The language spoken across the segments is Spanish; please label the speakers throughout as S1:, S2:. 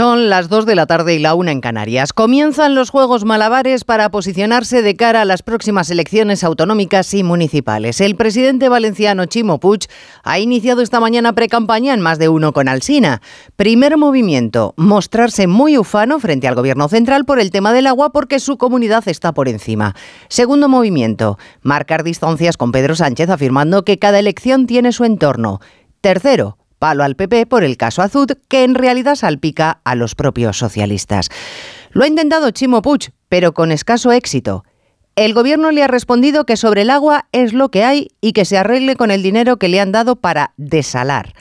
S1: Son las 2 de la tarde y la 1 en Canarias. Comienzan los Juegos Malabares para posicionarse de cara a las próximas elecciones autonómicas y municipales. El presidente valenciano Chimo Puig ha iniciado esta mañana precampaña en más de uno con Alsina. Primer movimiento, mostrarse muy ufano frente al gobierno central por el tema del agua porque su comunidad está por encima. Segundo movimiento, marcar distancias con Pedro Sánchez afirmando que cada elección tiene su entorno. Tercero, palo al PP por el caso Azud, que en realidad salpica a los propios socialistas. Lo ha intentado Chimo Puig, pero con escaso éxito. El gobierno le ha respondido que sobre el agua es lo que hay y que se arregle con el dinero que le han dado para desalar.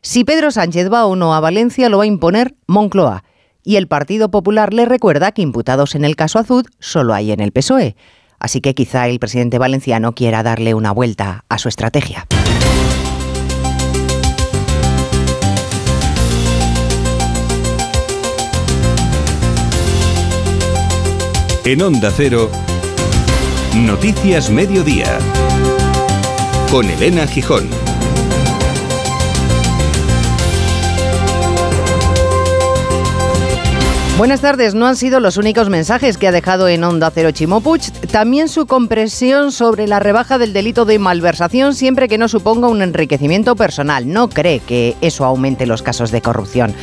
S1: Si Pedro Sánchez va o no a Valencia, lo va a imponer Moncloa. Y el Partido Popular le recuerda que imputados en el caso Azud solo hay en el PSOE. Así que quizá el presidente valenciano quiera darle una vuelta a su estrategia.
S2: En Onda Cero, Noticias Mediodía, con Elena Gijón.
S1: Buenas tardes. No han sido los únicos mensajes que ha dejado en Onda Cero Chimopuch. También su compresión sobre la rebaja del delito de malversación siempre que no suponga un enriquecimiento personal. No cree que eso aumente los casos de corrupción.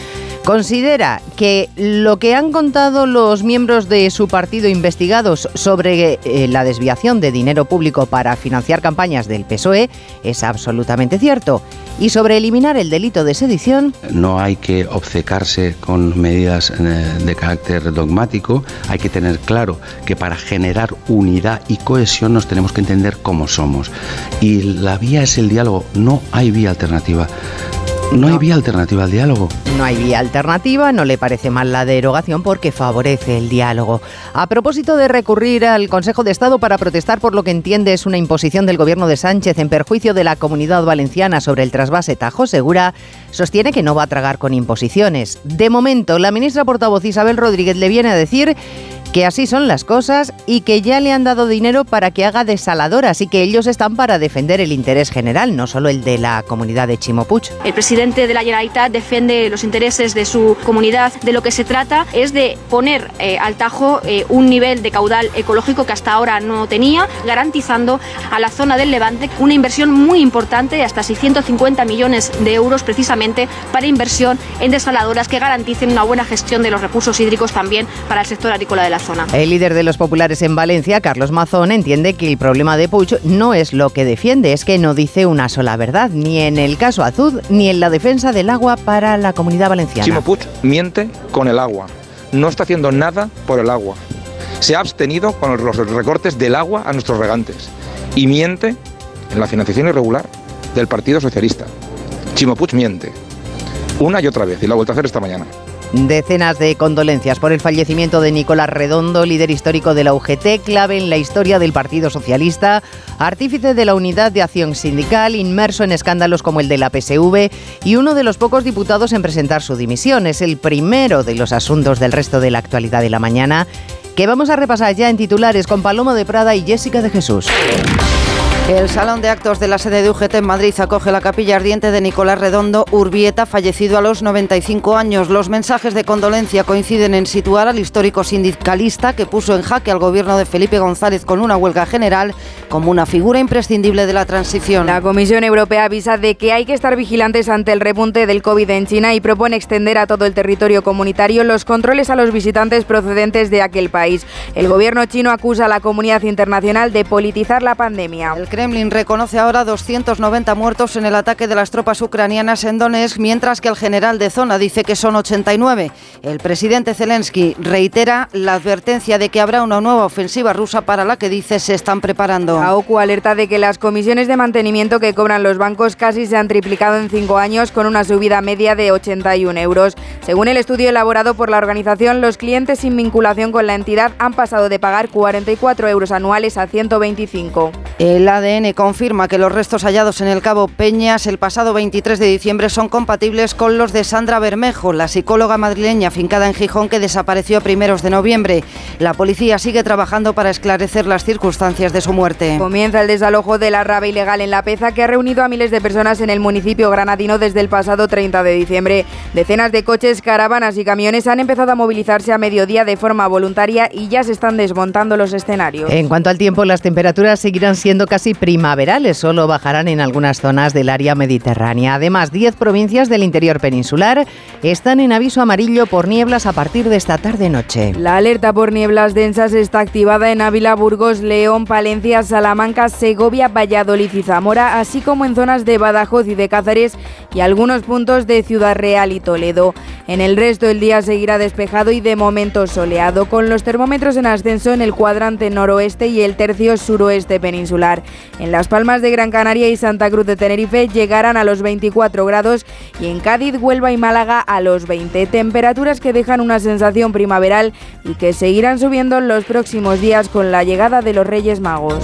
S1: Considera que lo que han contado los miembros de su partido investigados sobre eh, la desviación de dinero público para financiar campañas del PSOE es absolutamente cierto. Y sobre eliminar el delito de sedición...
S3: No hay que obcecarse con medidas eh, de carácter dogmático, hay que tener claro que para generar unidad y cohesión nos tenemos que entender cómo somos. Y la vía es el diálogo, no hay vía alternativa. No, hay vía alternativa al diálogo.
S1: No hay vía alternativa, no le parece mal la derogación porque favorece el diálogo. A propósito de recurrir al Consejo de Estado para protestar por lo que entiende es una imposición del gobierno de Sánchez en perjuicio de la comunidad valenciana sobre el trasvase Tajo Segura, sostiene que no va a tragar con imposiciones. De momento, la ministra portavoz Isabel Rodríguez le viene a decir que así son las cosas y que ya le han dado dinero para que haga desaladoras y que ellos están para defender el interés general, no solo el de la comunidad de Chimopuch.
S4: El presidente de la Generalitat defiende los intereses de su comunidad. De lo que se trata es de poner eh, al Tajo eh, un nivel de caudal ecológico que hasta ahora no tenía, garantizando a la zona del Levante una inversión muy importante, hasta 650 millones de euros precisamente para inversión en desaladoras que garanticen una buena gestión de los recursos hídricos también para el sector agrícola de la
S1: el líder de los populares en Valencia, Carlos Mazón, entiende que el problema de Puig no es lo que defiende, es que no dice una sola verdad, ni en el caso Azud, ni en la defensa del agua para la comunidad valenciana.
S5: Chimo Puig miente con el agua, no está haciendo nada por el agua. Se ha abstenido con los recortes del agua a nuestros regantes y miente en la financiación irregular del Partido Socialista. Chimo Puig miente una y otra vez y lo ha vuelto a hacer esta mañana.
S1: Decenas de condolencias por el fallecimiento de Nicolás Redondo, líder histórico de la UGT, clave en la historia del Partido Socialista, artífice de la Unidad de Acción Sindical, inmerso en escándalos como el de la PSV y uno de los pocos diputados en presentar su dimisión. Es el primero de los asuntos del resto de la actualidad de la mañana que vamos a repasar ya en titulares con Paloma de Prada y Jessica de Jesús.
S6: El Salón de Actos de la sede de UGT en Madrid acoge la capilla ardiente de Nicolás Redondo Urbieta, fallecido a los 95 años. Los mensajes de condolencia coinciden en situar al histórico sindicalista que puso en jaque al gobierno de Felipe González con una huelga general como una figura imprescindible de la transición.
S7: La Comisión Europea avisa de que hay que estar vigilantes ante el repunte del COVID en China y propone extender a todo el territorio comunitario los controles a los visitantes procedentes de aquel país. El gobierno chino acusa a la comunidad internacional de politizar la pandemia.
S6: Kremlin reconoce ahora 290 muertos en el ataque de las tropas ucranianas en Donetsk, mientras que el general de zona dice que son 89. El presidente Zelensky reitera la advertencia de que habrá una nueva ofensiva rusa para la que dice se están preparando.
S7: AOKU alerta de que las comisiones de mantenimiento que cobran los bancos casi se han triplicado en cinco años con una subida media de 81 euros. Según el estudio elaborado por la organización, los clientes sin vinculación con la entidad han pasado de pagar 44 euros anuales a 125.
S6: El ADN confirma que los restos hallados en el Cabo Peñas el pasado 23 de diciembre son compatibles con los de Sandra Bermejo, la psicóloga madrileña fincada en Gijón que desapareció a primeros de noviembre. La policía sigue trabajando para esclarecer las circunstancias de su muerte.
S7: Comienza el desalojo de la raba ilegal en La Peza que ha reunido a miles de personas en el municipio granadino desde el pasado 30 de diciembre. Decenas de coches, caravanas y camiones han empezado a movilizarse a mediodía de forma voluntaria y ya se están desmontando los escenarios.
S1: En cuanto al tiempo, las temperaturas seguirán siendo casi primaverales, solo bajarán en algunas zonas del área mediterránea. Además, 10 provincias del interior peninsular están en aviso amarillo por nieblas a partir de esta tarde-noche.
S7: La alerta por nieblas densas está activada en Ávila, Burgos, León, Palencia, Salamanca, Segovia, Valladolid y Zamora, así como en zonas de Badajoz y de Cáceres y algunos puntos de Ciudad Real y Toledo. En el resto del día seguirá despejado y de momento soleado, con los termómetros en ascenso en el cuadrante noroeste y el tercio suroeste peninsular. En Las Palmas de Gran Canaria y Santa Cruz de Tenerife llegarán a los 24 grados y en Cádiz, Huelva y Málaga a los 20. Temperaturas que dejan una sensación primaveral y que seguirán subiendo en los próximos días con la llegada de los Reyes Magos.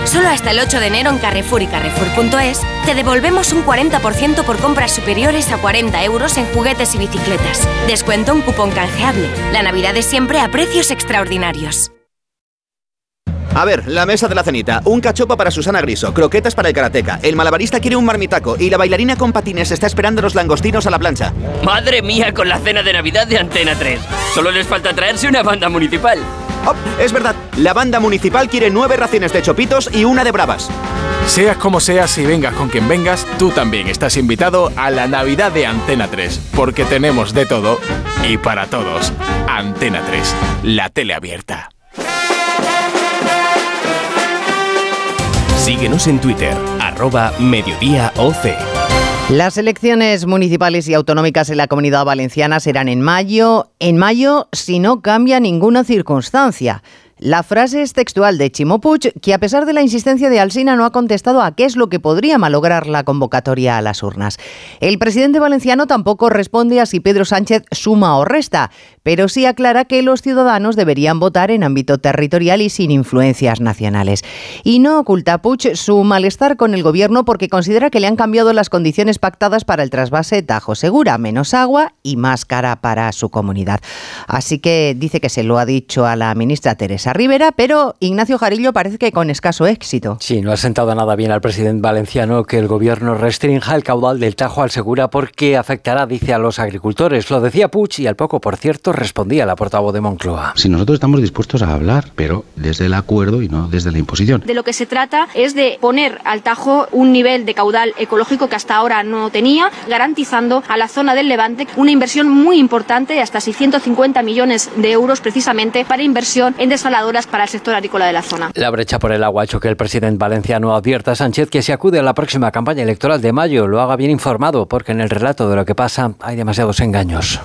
S8: Solo hasta el 8 de enero en Carrefour y Carrefour.es te devolvemos un 40% por compras superiores a 40 euros en juguetes y bicicletas. Descuento un cupón canjeable. La Navidad es siempre a precios extraordinarios.
S9: A ver, la mesa de la cenita. Un cachopa para Susana Griso, croquetas para el karateca, el malabarista quiere un marmitaco y la bailarina con patines está esperando los langostinos a la plancha.
S10: Madre mía con la cena de Navidad de Antena 3. Solo les falta traerse una banda municipal.
S9: Oh, es verdad, la banda municipal quiere nueve raciones de chopitos y una de bravas.
S11: Seas como seas y vengas con quien vengas, tú también estás invitado a la Navidad de Antena 3, porque tenemos de todo y para todos. Antena 3, la tele abierta.
S2: Síguenos en Twitter, arroba mediodíaoc.
S1: Las elecciones municipales y autonómicas en la comunidad valenciana serán en mayo, en mayo si no cambia ninguna circunstancia. La frase es textual de Chimopuch, que a pesar de la insistencia de Alsina no ha contestado a qué es lo que podría malograr la convocatoria a las urnas. El presidente valenciano tampoco responde a si Pedro Sánchez suma o resta, pero sí aclara que los ciudadanos deberían votar en ámbito territorial y sin influencias nacionales. Y no oculta Puig su malestar con el gobierno porque considera que le han cambiado las condiciones pactadas para el trasvase Tajo Segura, menos agua y más cara para su comunidad. Así que dice que se lo ha dicho a la ministra Teresa Rivera, pero Ignacio Jarillo parece que con escaso éxito.
S12: Sí, no ha sentado nada bien al presidente valenciano que el gobierno restrinja el caudal del Tajo al Segura porque afectará, dice, a los agricultores. Lo decía Puig y al poco, por cierto, respondía la portavoz de Moncloa.
S3: Si nosotros estamos dispuestos a hablar, pero desde el acuerdo y no desde la imposición.
S4: De lo que se trata es de poner al Tajo un nivel de caudal ecológico que hasta ahora no tenía, garantizando a la zona del Levante una inversión muy importante, hasta 650 millones de euros precisamente para inversión en para el sector agrícola de la zona.
S12: La brecha por el agua ha hecho que el presidente valenciano advierta a Sánchez que si acude a la próxima campaña electoral de mayo lo haga bien informado, porque en el relato de lo que pasa hay demasiados engaños.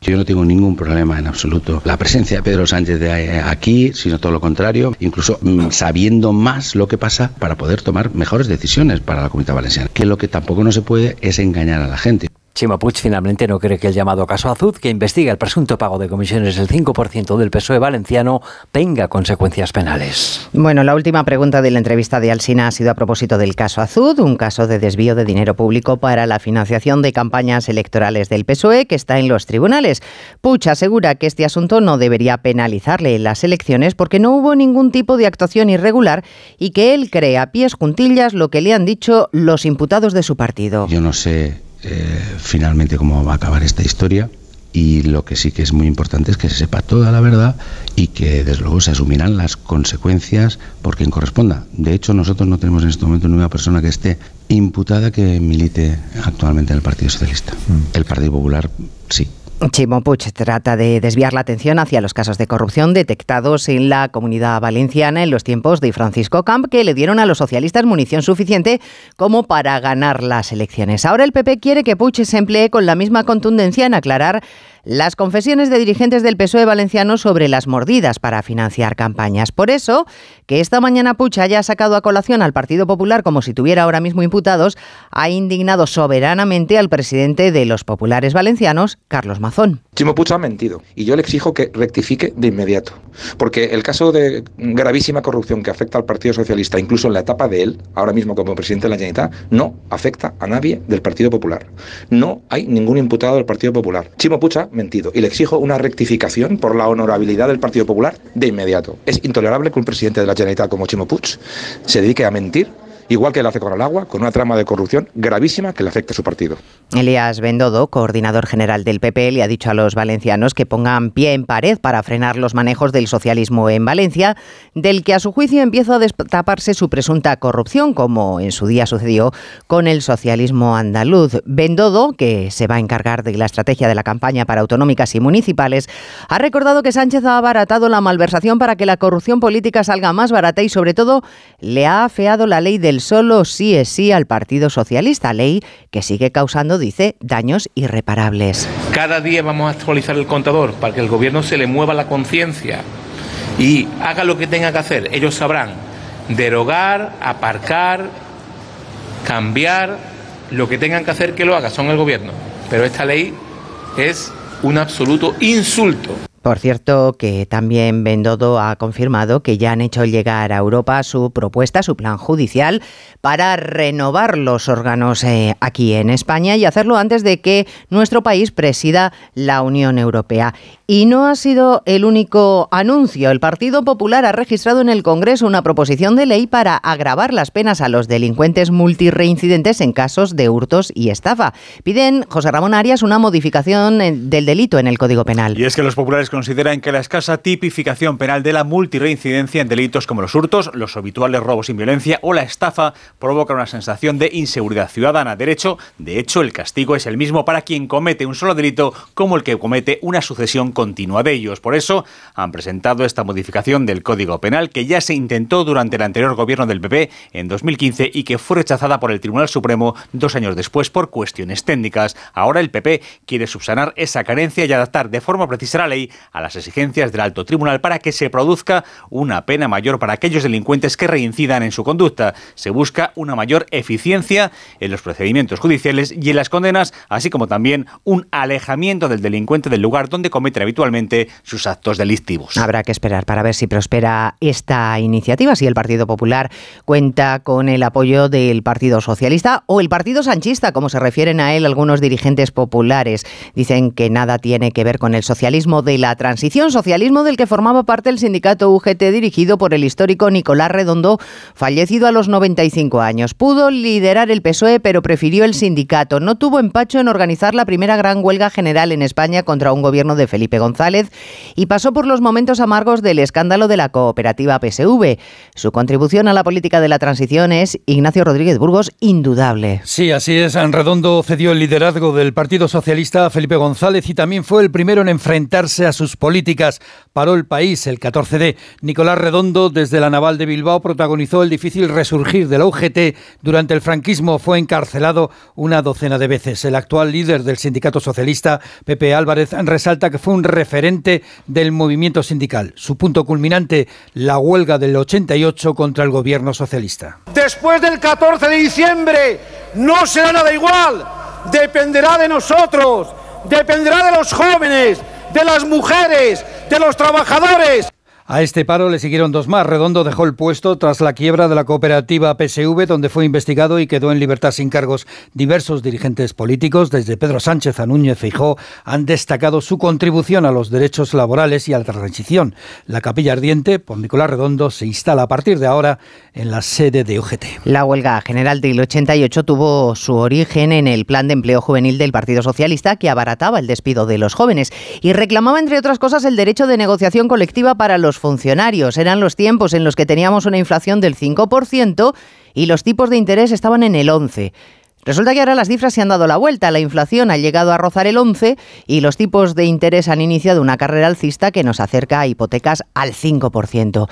S3: Yo no tengo ningún problema en absoluto. La presencia de Pedro Sánchez de aquí, sino todo lo contrario, incluso mm, sabiendo más lo que pasa para poder tomar mejores decisiones para la comunidad valenciana. Que lo que tampoco no se puede es engañar a la gente.
S12: Chimo Puig finalmente no cree que el llamado caso Azud, que investiga el presunto pago de comisiones del 5% del PSOE valenciano, tenga consecuencias penales.
S1: Bueno, la última pregunta de la entrevista de Alsina ha sido a propósito del caso Azud, un caso de desvío de dinero público para la financiación de campañas electorales del PSOE que está en los tribunales. Puig asegura que este asunto no debería penalizarle en las elecciones porque no hubo ningún tipo de actuación irregular y que él cree a pies juntillas lo que le han dicho los imputados de su partido.
S3: Yo no sé eh, finalmente cómo va a acabar esta historia y lo que sí que es muy importante es que se sepa toda la verdad y que desde luego se asumirán las consecuencias por quien corresponda. De hecho, nosotros no tenemos en este momento ninguna persona que esté imputada que milite actualmente en el Partido Socialista. El Partido Popular sí.
S1: Chimo Puig trata de desviar la atención hacia los casos de corrupción detectados en la comunidad valenciana en los tiempos de Francisco Camp, que le dieron a los socialistas munición suficiente como para ganar las elecciones. Ahora el PP quiere que Puig se emplee con la misma contundencia en aclarar las confesiones de dirigentes del PSOE valenciano sobre las mordidas para financiar campañas. Por eso, que esta mañana Puig haya sacado a colación al Partido Popular como si tuviera ahora mismo imputados, ha indignado soberanamente al presidente de los populares valencianos, Carlos Mazón.
S5: Chimo Puig ha mentido y yo le exijo que rectifique de inmediato, porque el caso de gravísima corrupción que afecta al Partido Socialista, incluso en la etapa de él, ahora mismo como presidente de la Generalitat, no afecta a nadie del Partido Popular. No hay ningún imputado del Partido Popular. Chimo Puig ha mentido y le exijo una rectificación por la honorabilidad del Partido Popular de inmediato. Es intolerable que un presidente de la Generalitat como Chimo Puig se dedique a mentir igual que lo hace con el agua, con una trama de corrupción gravísima que le afecta a su partido.
S1: Elías Bendodo, coordinador general del PP, le ha dicho a los valencianos que pongan pie en pared para frenar los manejos del socialismo en Valencia, del que a su juicio empieza a destaparse su presunta corrupción, como en su día sucedió con el socialismo andaluz. Bendodo, que se va a encargar de la estrategia de la campaña para autonómicas y municipales, ha recordado que Sánchez ha abaratado la malversación para que la corrupción política salga más barata y sobre todo le ha afeado la ley del solo sí es sí al Partido Socialista, ley que sigue causando, dice, daños irreparables.
S13: Cada día vamos a actualizar el contador para que el gobierno se le mueva la conciencia y haga lo que tenga que hacer. Ellos sabrán derogar, aparcar, cambiar, lo que tengan que hacer que lo haga, son el gobierno. Pero esta ley es un absoluto insulto.
S1: Por cierto, que también Bendodo ha confirmado que ya han hecho llegar a Europa su propuesta, su plan judicial, para renovar los órganos eh, aquí en España y hacerlo antes de que nuestro país presida la Unión Europea. Y no ha sido el único anuncio. El Partido Popular ha registrado en el Congreso una proposición de ley para agravar las penas a los delincuentes multireincidentes en casos de hurtos y estafa. Piden, José Ramón Arias, una modificación eh, del delito en el Código Penal.
S14: Y es que los populares consideran que la escasa tipificación penal de la multirreincidencia en delitos como los hurtos, los habituales robos sin violencia o la estafa provoca una sensación de inseguridad ciudadana. Derecho, de hecho, el castigo es el mismo para quien comete un solo delito como el que comete una sucesión continua de ellos. Por eso han presentado esta modificación del Código Penal que ya se intentó durante el anterior gobierno del PP en 2015 y que fue rechazada por el Tribunal Supremo dos años después por cuestiones técnicas. Ahora el PP quiere subsanar esa carencia y adaptar de forma precisa la ley a las exigencias del alto tribunal para que se produzca una pena mayor para aquellos delincuentes que reincidan en su conducta. Se busca una mayor eficiencia en los procedimientos judiciales y en las condenas, así como también un alejamiento del delincuente del lugar donde comete habitualmente sus actos delictivos.
S1: Habrá que esperar para ver si prospera esta iniciativa, si el Partido Popular cuenta con el apoyo del Partido Socialista o el Partido Sanchista, como se refieren a él algunos dirigentes populares. Dicen que nada tiene que ver con el socialismo de la transición, socialismo del que formaba parte el sindicato UGT dirigido por el histórico Nicolás Redondo, fallecido a los 95 años. Pudo liderar el PSOE, pero prefirió el sindicato. No tuvo empacho en organizar la primera gran huelga general en España contra un gobierno de Felipe González y pasó por los momentos amargos del escándalo de la cooperativa PSV. Su contribución a la política de la transición es, Ignacio Rodríguez Burgos, indudable.
S15: Sí, así es. Redondo cedió el liderazgo del Partido Socialista a Felipe González y también fue el primero en enfrentarse a sus políticas. Paró el país el 14 de Nicolás Redondo, desde la naval de Bilbao, protagonizó el difícil resurgir de la UGT. Durante el franquismo fue encarcelado una docena de veces. El actual líder del sindicato socialista, Pepe Álvarez, resalta que fue un referente del movimiento sindical. Su punto culminante, la huelga del 88 contra el gobierno socialista.
S16: Después del 14 de diciembre no será nada igual. Dependerá de nosotros, dependerá de los jóvenes, de las mujeres, de los trabajadores.
S15: A este paro le siguieron dos más. Redondo dejó el puesto tras la quiebra de la cooperativa PSV, donde fue investigado y quedó en libertad sin cargos. Diversos dirigentes políticos, desde Pedro Sánchez a Núñez Feijó, han destacado su contribución a los derechos laborales y a la transición. La capilla ardiente, por Nicolás Redondo, se instala a partir de ahora en la sede de UGT.
S1: La huelga general del 88 tuvo su origen en el plan de empleo juvenil del Partido Socialista, que abarataba el despido de los jóvenes y reclamaba, entre otras cosas, el derecho de negociación colectiva para funcionarios. Eran los tiempos en los que teníamos una inflación del 5% y los tipos de interés estaban en el 11%. Resulta que ahora las cifras se han dado la vuelta. La inflación ha llegado a rozar el 11 y los tipos de interés han iniciado una carrera alcista que nos acerca a hipotecas al 5%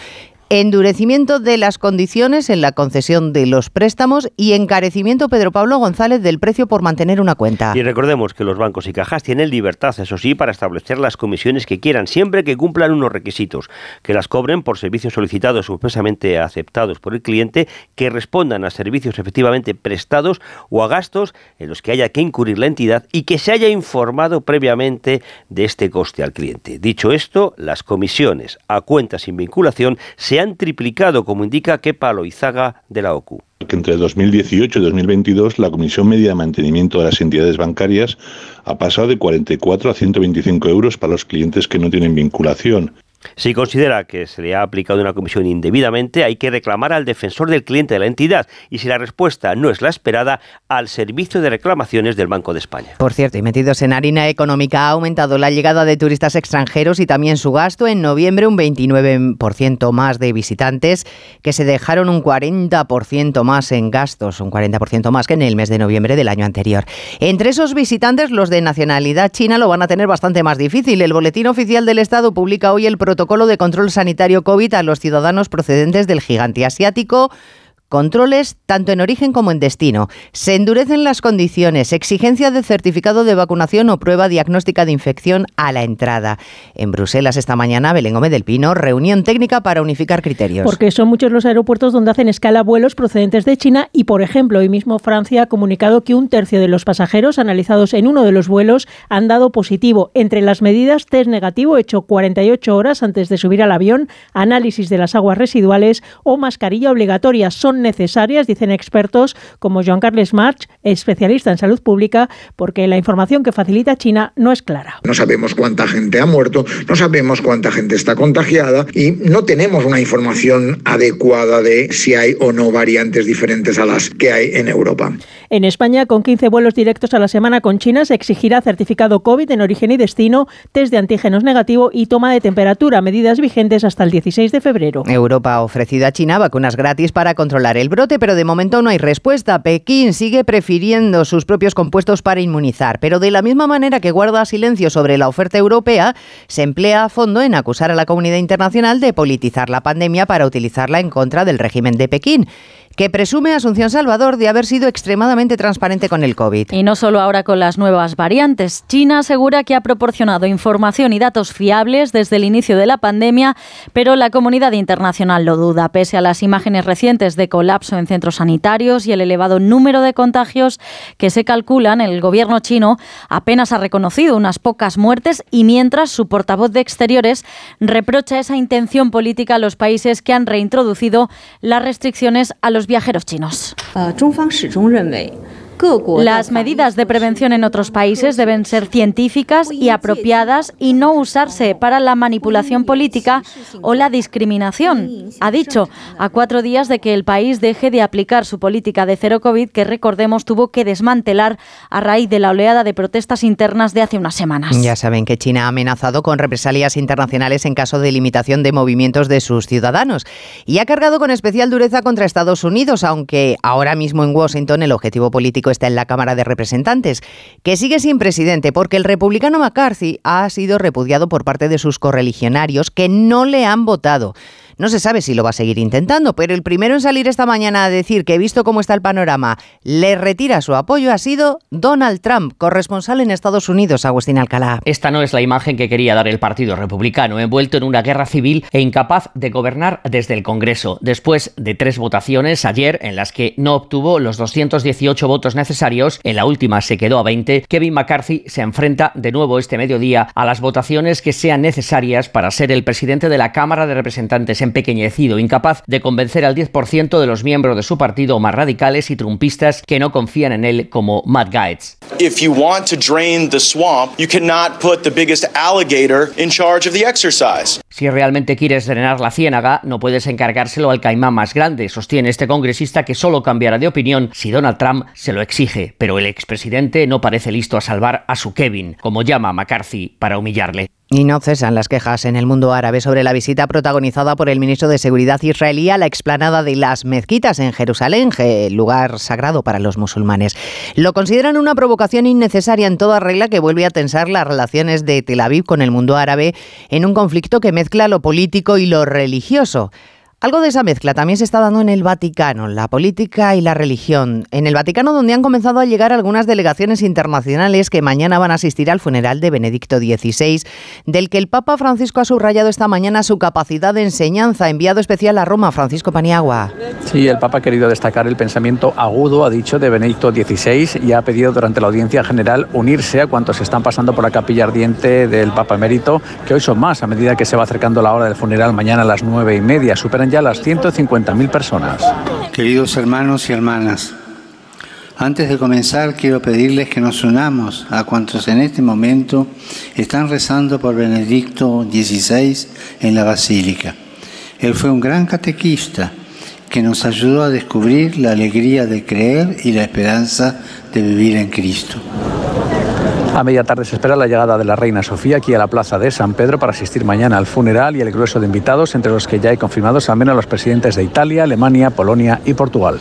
S1: endurecimiento de las condiciones en la concesión de los préstamos y encarecimiento, Pedro Pablo González, del precio por mantener una cuenta.
S17: Y recordemos que los bancos y cajas tienen libertad, eso sí, para establecer las comisiones que quieran, siempre que cumplan unos requisitos, que las cobren por servicios solicitados o expresamente aceptados por el cliente, que respondan a servicios efectivamente prestados o a gastos en los que haya que incurrir la entidad y que se haya informado previamente de este coste al cliente. Dicho esto, las comisiones a cuentas sin vinculación se han triplicado, como indica Kepa Loizaga de la OCU
S18: que entre 2018 y 2022 la Comisión Media de Mantenimiento de las Entidades Bancarias ha pasado de 44 a 125 euros para los clientes que no tienen vinculación.
S17: Si considera que se le ha aplicado una comisión indebidamente, hay que reclamar al defensor del cliente de la entidad y si la respuesta no es la esperada, al servicio de reclamaciones del Banco de España.
S1: Por cierto, y metidos en harina económica, ha aumentado la llegada de turistas extranjeros y también su gasto. En noviembre un 29% más de visitantes que se dejaron un 40% más en gastos, un 40% más que en el mes de noviembre del año anterior. Entre esos visitantes, los de nacionalidad china lo van a tener bastante más difícil. El Boletín Oficial del Estado publica hoy el protocolo de control sanitario COVID a los ciudadanos procedentes del gigante asiático Controles tanto en origen como en destino. Se endurecen las condiciones. Exigencia de certificado de vacunación o prueba diagnóstica de infección a la entrada. En Bruselas esta mañana, Belén Gómez del Pino, reunión técnica para unificar criterios.
S19: Porque son muchos los aeropuertos donde hacen escala vuelos procedentes de China y, por ejemplo, hoy mismo Francia ha comunicado que un tercio de los pasajeros analizados en uno de los vuelos han dado positivo. Entre las medidas, test negativo hecho 48 horas antes de subir al avión, análisis de las aguas residuales o mascarilla obligatoria. Son necesarias, dicen expertos como Joan Carles March, especialista en salud pública, porque la información que facilita China no es clara.
S20: No sabemos cuánta gente ha muerto, no sabemos cuánta gente está contagiada y no tenemos una información adecuada de si hay o no variantes diferentes a las que hay en Europa.
S19: En España, con 15 vuelos directos a la semana con China, se exigirá certificado COVID en origen y destino, test de antígenos negativo y toma de temperatura, medidas vigentes hasta el 16 de febrero.
S1: Europa ha ofrecido a China vacunas gratis para controlar el brote, pero de momento no hay respuesta. Pekín sigue prefiriendo sus propios compuestos para inmunizar, pero de la misma manera que guarda silencio sobre la oferta europea, se emplea a fondo en acusar a la comunidad internacional de politizar la pandemia para utilizarla en contra del régimen de Pekín que presume Asunción Salvador de haber sido extremadamente transparente con el COVID.
S21: Y no solo ahora con las nuevas variantes. China asegura que ha proporcionado información y datos fiables desde el inicio de la pandemia, pero la comunidad internacional lo duda, pese a las imágenes recientes de colapso en centros sanitarios y el elevado número de contagios que se calculan. El gobierno chino apenas ha reconocido unas pocas muertes y mientras su portavoz de Exteriores reprocha esa intención política a los países que han reintroducido las restricciones a los viajeros chinos. Las medidas de prevención en otros países deben ser científicas y apropiadas y no usarse para la manipulación política o la discriminación, ha dicho, a cuatro días de que el país deje de aplicar su política de cero COVID que, recordemos, tuvo que desmantelar a raíz de la oleada de protestas internas de hace unas semanas.
S1: Ya saben que China ha amenazado con represalias internacionales en caso de limitación de movimientos de sus ciudadanos y ha cargado con especial dureza contra Estados Unidos, aunque ahora mismo en Washington el objetivo político está en la Cámara de Representantes, que sigue sin presidente porque el republicano McCarthy ha sido repudiado por parte de sus correligionarios que no le han votado. No se sabe si lo va a seguir intentando, pero el primero en salir esta mañana a decir que, visto cómo está el panorama, le retira su apoyo ha sido Donald Trump, corresponsal en Estados Unidos, Agustín Alcalá.
S22: Esta no es la imagen que quería dar el Partido Republicano, envuelto en una guerra civil e incapaz de gobernar desde el Congreso, después de tres votaciones ayer en las que no obtuvo los 218 votos necesarios, en la última se quedó a 20, Kevin McCarthy se enfrenta de nuevo este mediodía a las votaciones que sean necesarias para ser el presidente de la Cámara de Representantes empequeñecido, incapaz de convencer al 10% de los miembros de su partido más radicales y trumpistas que no confían en él como Matt Gaetz.
S23: If you want to drain the swamp, you cannot put the biggest alligator in charge of the exercise.
S22: Si realmente quieres drenar la ciénaga, no puedes encargárselo al caimán más grande, sostiene este congresista que solo cambiará de opinión si Donald Trump se lo exige, pero el expresidente no parece listo a salvar a su Kevin, como llama McCarthy, para humillarle.
S1: Y no cesan las quejas en el mundo árabe sobre la visita protagonizada por el ministro de Seguridad israelí a la explanada de las mezquitas en Jerusalén, lugar sagrado para los musulmanes. Lo consideran una provocación innecesaria en toda regla que vuelve a tensar las relaciones de Tel Aviv con el mundo árabe en un conflicto que mezcla lo político y lo religioso. Algo de esa mezcla también se está dando en el Vaticano, la política y la religión. En el Vaticano donde han comenzado a llegar algunas delegaciones internacionales que mañana van a asistir al funeral de Benedicto XVI, del que el Papa Francisco ha subrayado esta mañana su capacidad de enseñanza, enviado especial a Roma, Francisco Paniagua.
S24: Sí, el Papa ha querido destacar el pensamiento agudo, ha dicho, de Benedicto XVI y ha pedido durante la audiencia general unirse a cuantos están pasando por la capilla ardiente del Papa emérito, que hoy son más a medida que se va acercando la hora del funeral mañana a las nueve y media. Superan ya las 150.000 personas.
S25: Queridos hermanos y hermanas, antes de comenzar quiero pedirles que nos unamos a cuantos en este momento están rezando por Benedicto XVI en la Basílica. Él fue un gran catequista que nos ayudó a descubrir la alegría de creer y la esperanza de vivir en Cristo.
S24: A media tarde se espera la llegada de la reina Sofía aquí a la plaza de San Pedro para asistir mañana al funeral y el grueso de invitados, entre los que ya hay confirmados al menos los presidentes de Italia, Alemania, Polonia y Portugal.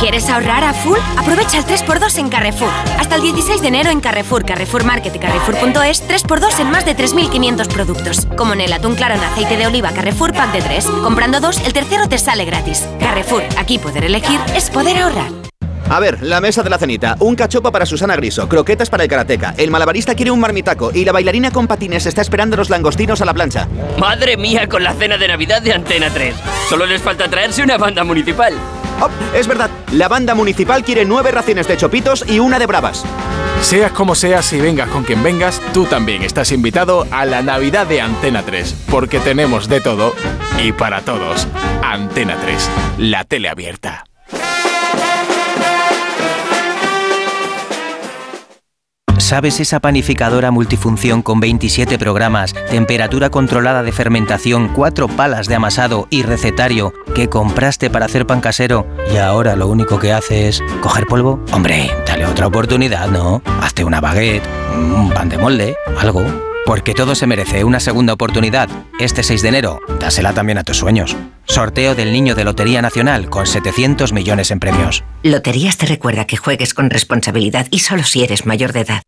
S26: ¿Quieres ahorrar a full? Aprovecha el 3x2 en Carrefour. Hasta el 16 de enero en Carrefour, Carrefour Market y Carrefour.es, 3x2 en más de 3.500 productos. Como en el atún claro en aceite de oliva Carrefour Pack de 3. Comprando dos, el tercero te sale gratis. Carrefour, aquí poder elegir es poder ahorrar.
S9: A ver, la mesa de la cenita. Un cachopo para Susana Griso, croquetas para el karateca. El malabarista quiere un marmitaco y la bailarina con patines está esperando los langostinos a la plancha.
S10: Madre mía, con la cena de Navidad de Antena 3. Solo les falta traerse una banda municipal.
S9: Oh, es verdad, la banda municipal quiere nueve raciones de chopitos y una de bravas.
S11: Seas como seas y vengas con quien vengas, tú también estás invitado a la Navidad de Antena 3, porque tenemos de todo y para todos. Antena 3, la tele abierta.
S27: ¿Sabes esa panificadora multifunción con 27 programas, temperatura controlada de fermentación, cuatro palas de amasado y recetario que compraste para hacer pan casero y ahora lo único que hace es coger polvo? Hombre, dale otra oportunidad, ¿no? Hazte una baguette, un pan de molde, algo. Porque todo se merece una segunda oportunidad. Este 6 de enero, dásela también a tus sueños. Sorteo del Niño de Lotería Nacional con 700 millones en premios.
S26: Loterías te recuerda que juegues con responsabilidad y solo si eres mayor de edad.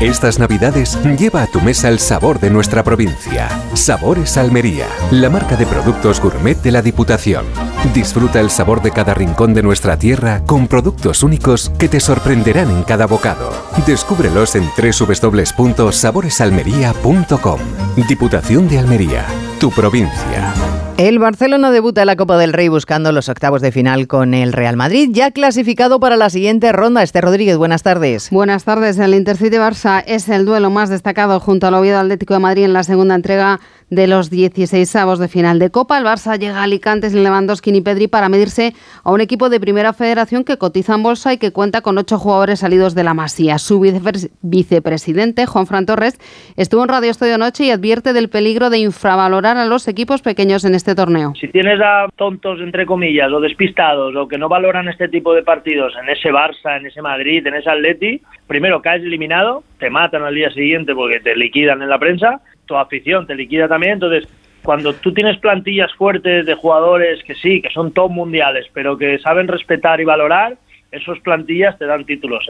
S28: Estas navidades lleva a tu mesa el sabor de nuestra provincia. Sabores Almería, la marca de productos gourmet de la Diputación. Disfruta el sabor de cada rincón de nuestra tierra con productos únicos que te sorprenderán en cada bocado. Descúbrelos en www.saboresalmería.com. Diputación de Almería, tu provincia.
S1: El Barcelona debuta en la Copa del Rey buscando los octavos de final con el Real Madrid, ya clasificado para la siguiente ronda. Este Rodríguez, buenas tardes.
S29: Buenas tardes. El Intercity Barça es el duelo más destacado junto al Oviedo Atlético de Madrid en la segunda entrega de los 16 avos de final de Copa. El Barça llega a Alicante sin Lewandowski y Pedri para medirse a un equipo de primera federación que cotiza en bolsa y que cuenta con ocho jugadores salidos de la Masía. Su vicepresidente, Juan Fran Torres, estuvo en Radio Estudio Noche y advierte del peligro de infravalorar a los equipos pequeños en este torneo.
S30: Si tienes a tontos, entre comillas, o despistados, o que no valoran este tipo de partidos en ese Barça, en ese Madrid, en ese Atleti, primero caes eliminado, te matan al día siguiente porque te liquidan en la prensa tu afición te liquida también, entonces cuando tú tienes plantillas fuertes de jugadores que sí, que son top mundiales, pero que saben respetar y valorar, esos plantillas te dan títulos.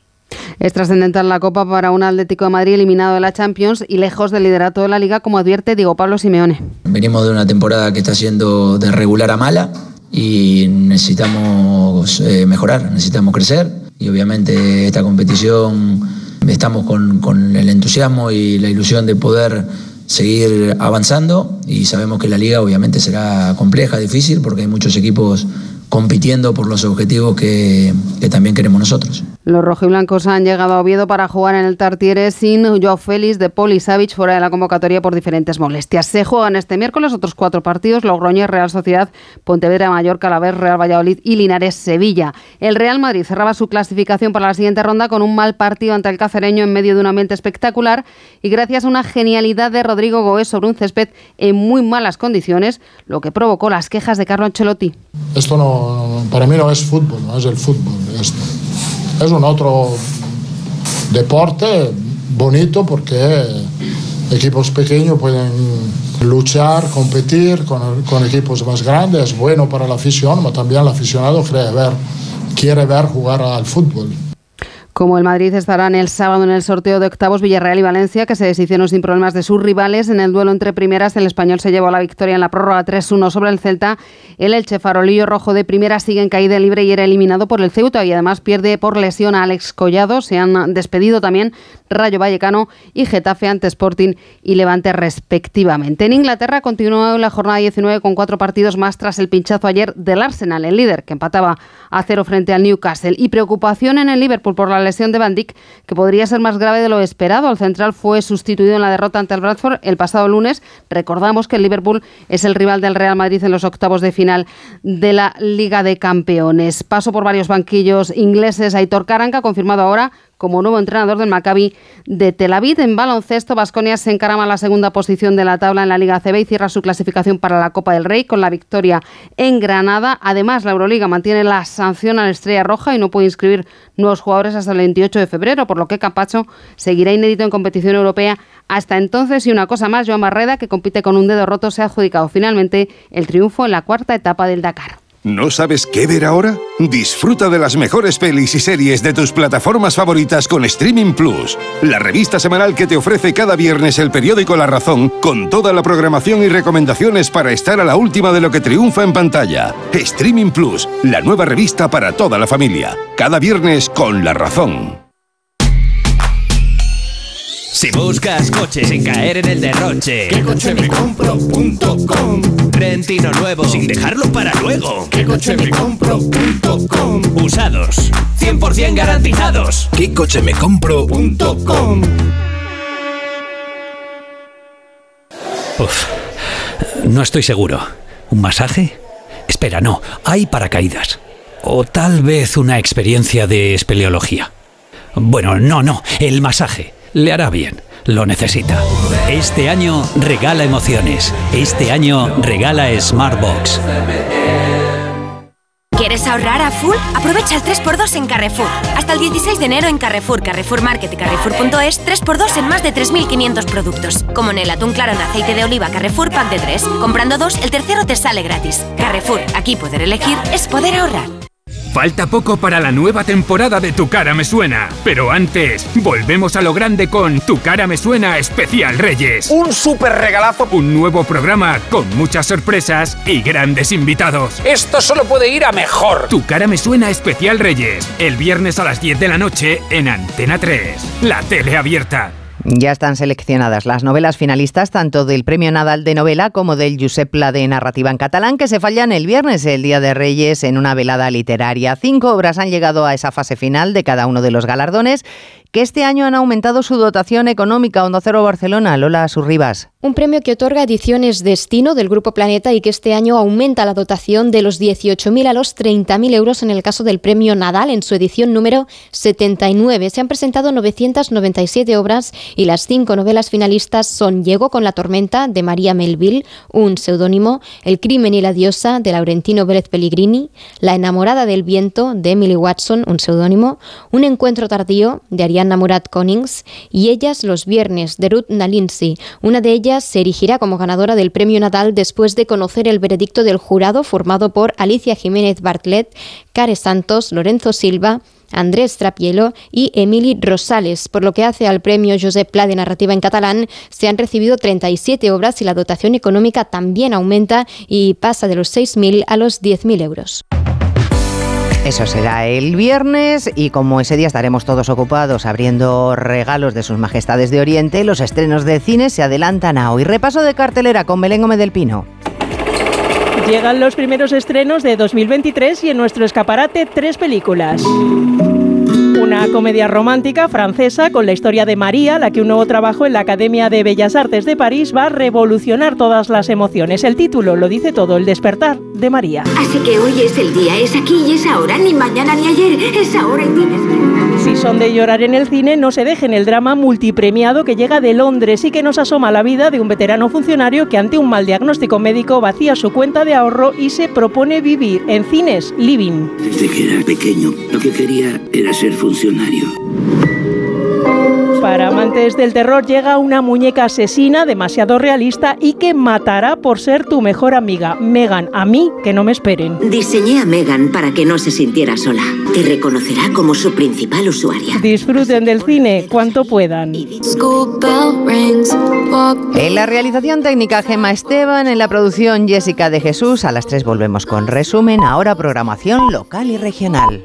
S29: Es trascendental la Copa para un Atlético de Madrid eliminado de la Champions y lejos del liderato de la Liga, como advierte Diego Pablo Simeone.
S31: Venimos de una temporada que está siendo de regular a mala y necesitamos eh, mejorar, necesitamos crecer y obviamente esta competición estamos con, con el entusiasmo y la ilusión de poder seguir avanzando y sabemos que la liga obviamente será compleja, difícil, porque hay muchos equipos compitiendo por los objetivos que, que también queremos nosotros.
S29: Los rojiblancos han llegado a Oviedo para jugar en el Tartiere sin Joao Félix de Poli Savic fuera de la convocatoria por diferentes molestias. Se juegan este miércoles otros cuatro partidos: Logroñez, Real Sociedad, Pontevedra, Mallorca, Alavés, Real Valladolid y Linares, Sevilla. El Real Madrid cerraba su clasificación para la siguiente ronda con un mal partido ante el cacereño en medio de un ambiente espectacular y gracias a una genialidad de Rodrigo Goes sobre un césped en muy malas condiciones, lo que provocó las quejas de Carlo Ancelotti.
S32: Esto no, para mí no es fútbol, no es el fútbol. Esto es un otro deporte bonito porque equipos pequeños pueden luchar, competir con, equipos más grandes, es bueno para la afición, pero también el aficionado quiere ver, quiere ver jugar al fútbol.
S29: Como el Madrid estarán el sábado en el sorteo de octavos Villarreal y Valencia, que se deshicieron sin problemas de sus rivales. En el duelo entre primeras, el español se llevó la victoria en la prórroga 3-1 sobre el Celta. El Elche Farolillo Rojo de primera sigue en caída libre y era eliminado por el Ceuta y además pierde por lesión a Alex Collado. Se han despedido también Rayo Vallecano y Getafe ante Sporting y Levante respectivamente. En Inglaterra continuó la jornada 19 con cuatro partidos más tras el pinchazo ayer del Arsenal, el líder que empataba a cero frente al Newcastle. Y preocupación en el Liverpool por la lesión de Van Dijk, que podría ser más grave de lo esperado. El central fue sustituido en la derrota ante el Bradford el pasado lunes. Recordamos que el Liverpool es el rival del Real Madrid en los octavos de final de la Liga de Campeones. Paso por varios banquillos ingleses. Aitor Karanka ha confirmado ahora como nuevo entrenador del Maccabi de Tel Aviv. En baloncesto, Vasconia se encarama a la segunda posición de la tabla en la Liga CB y cierra su clasificación para la Copa del Rey con la victoria en Granada. Además, la Euroliga mantiene la sanción a la Estrella Roja y no puede inscribir nuevos jugadores hasta el 28 de febrero, por lo que Capacho seguirá inédito en competición europea hasta entonces. Y una cosa más, Joan Barreda, que compite con un dedo roto, se ha adjudicado finalmente el triunfo en la cuarta etapa del Dakar.
S33: ¿No sabes qué ver ahora? Disfruta de las mejores pelis y series de tus plataformas favoritas con Streaming Plus, la revista semanal que te ofrece cada viernes el periódico La Razón con toda la programación y recomendaciones para estar a la última de lo que triunfa en pantalla. Streaming Plus, la nueva revista para toda la familia. Cada viernes con La Razón.
S34: Si buscas coche sin caer en el derroche,
S35: ¿qué coche me compro.com?
S34: Rentino nuevo sin dejarlo para luego.
S35: ¿Qué coche me compro.com?
S34: Usados, 100% garantizados.
S35: ¿Qué coche me compro.com?
S36: Uf, no estoy seguro. ¿Un masaje? Espera, no, hay paracaídas. O tal vez una experiencia de espeleología. Bueno, no, no, el masaje. Le hará bien. Lo necesita. Este año regala emociones. Este año regala Smartbox.
S26: ¿Quieres ahorrar a full? Aprovecha el 3x2 en Carrefour. Hasta el 16 de enero en Carrefour, Carrefour Market Carrefour.es, 3x2 en más de 3.500 productos. Como en el atún claro en aceite de oliva Carrefour Pack de 3. Comprando dos, el tercero te sale gratis. Carrefour, aquí poder elegir es poder ahorrar.
S37: Falta poco para la nueva temporada de Tu cara me suena. Pero antes, volvemos a lo grande con Tu cara me suena especial Reyes.
S38: Un súper regalazo.
S37: Un nuevo programa con muchas sorpresas y grandes invitados.
S38: Esto solo puede ir a mejor.
S37: Tu cara me suena especial Reyes. El viernes a las 10 de la noche en Antena 3. La tele abierta.
S1: Ya están seleccionadas las novelas finalistas tanto del Premio Nadal de Novela como del Josep Pla de Narrativa en Catalán que se fallan el viernes, el Día de Reyes, en una velada literaria. Cinco obras han llegado a esa fase final de cada uno de los galardones que este año han aumentado su dotación económica. Onda Cero Barcelona, Lola Surribas.
S39: Un premio que otorga Ediciones Destino del Grupo Planeta y que este año aumenta la dotación de los 18.000 a los 30.000 euros en el caso del premio Nadal en su edición número 79. Se han presentado 997 obras y las cinco novelas finalistas son Llego con la tormenta de María Melville, un seudónimo, El crimen y la diosa de Laurentino Vélez Pellegrini, La enamorada del viento de Emily Watson, un seudónimo, Un encuentro tardío de Ariana Murat Konings y Ellas los viernes de Ruth Nalinsi. Una de ellas se erigirá como ganadora del premio Nadal después de conocer el veredicto del jurado formado por Alicia Jiménez Bartlett, Care Santos, Lorenzo Silva, Andrés Trapielo y Emily Rosales. Por lo que hace al premio Josep Pla de Narrativa en Catalán, se han recibido 37 obras y la dotación económica también aumenta y pasa de los 6.000 a los 10.000 euros.
S1: Eso será el viernes y como ese día estaremos todos ocupados abriendo regalos de sus majestades de Oriente, los estrenos de cine se adelantan a hoy. Repaso de cartelera con Belén Gómez del Pino.
S19: Llegan los primeros estrenos de 2023 y en nuestro escaparate tres películas. Una comedia romántica francesa con la historia de María, la que un nuevo trabajo en la Academia de Bellas Artes de París va a revolucionar todas las emociones. El título lo dice todo, El despertar de María.
S40: Así que hoy es el día, es aquí y es ahora, ni mañana ni ayer, es ahora y tienes que...
S19: Si son de llorar en el cine, no se dejen el drama multipremiado que llega de Londres y que nos asoma la vida de un veterano funcionario que ante un mal diagnóstico médico vacía su cuenta de ahorro y se propone vivir en cines Living.
S41: Desde que era pequeño, lo que quería era ser funcionario.
S19: Para amantes del terror llega una muñeca asesina demasiado realista y que matará por ser tu mejor amiga. Megan, a mí que no me esperen.
S40: Diseñé a Megan para que no se sintiera sola. Te reconocerá como su principal usuaria.
S19: Disfruten del cine cuanto puedan.
S1: En la realización técnica Gema Esteban, en la producción Jessica de Jesús, a las 3 volvemos con resumen, ahora programación local y regional.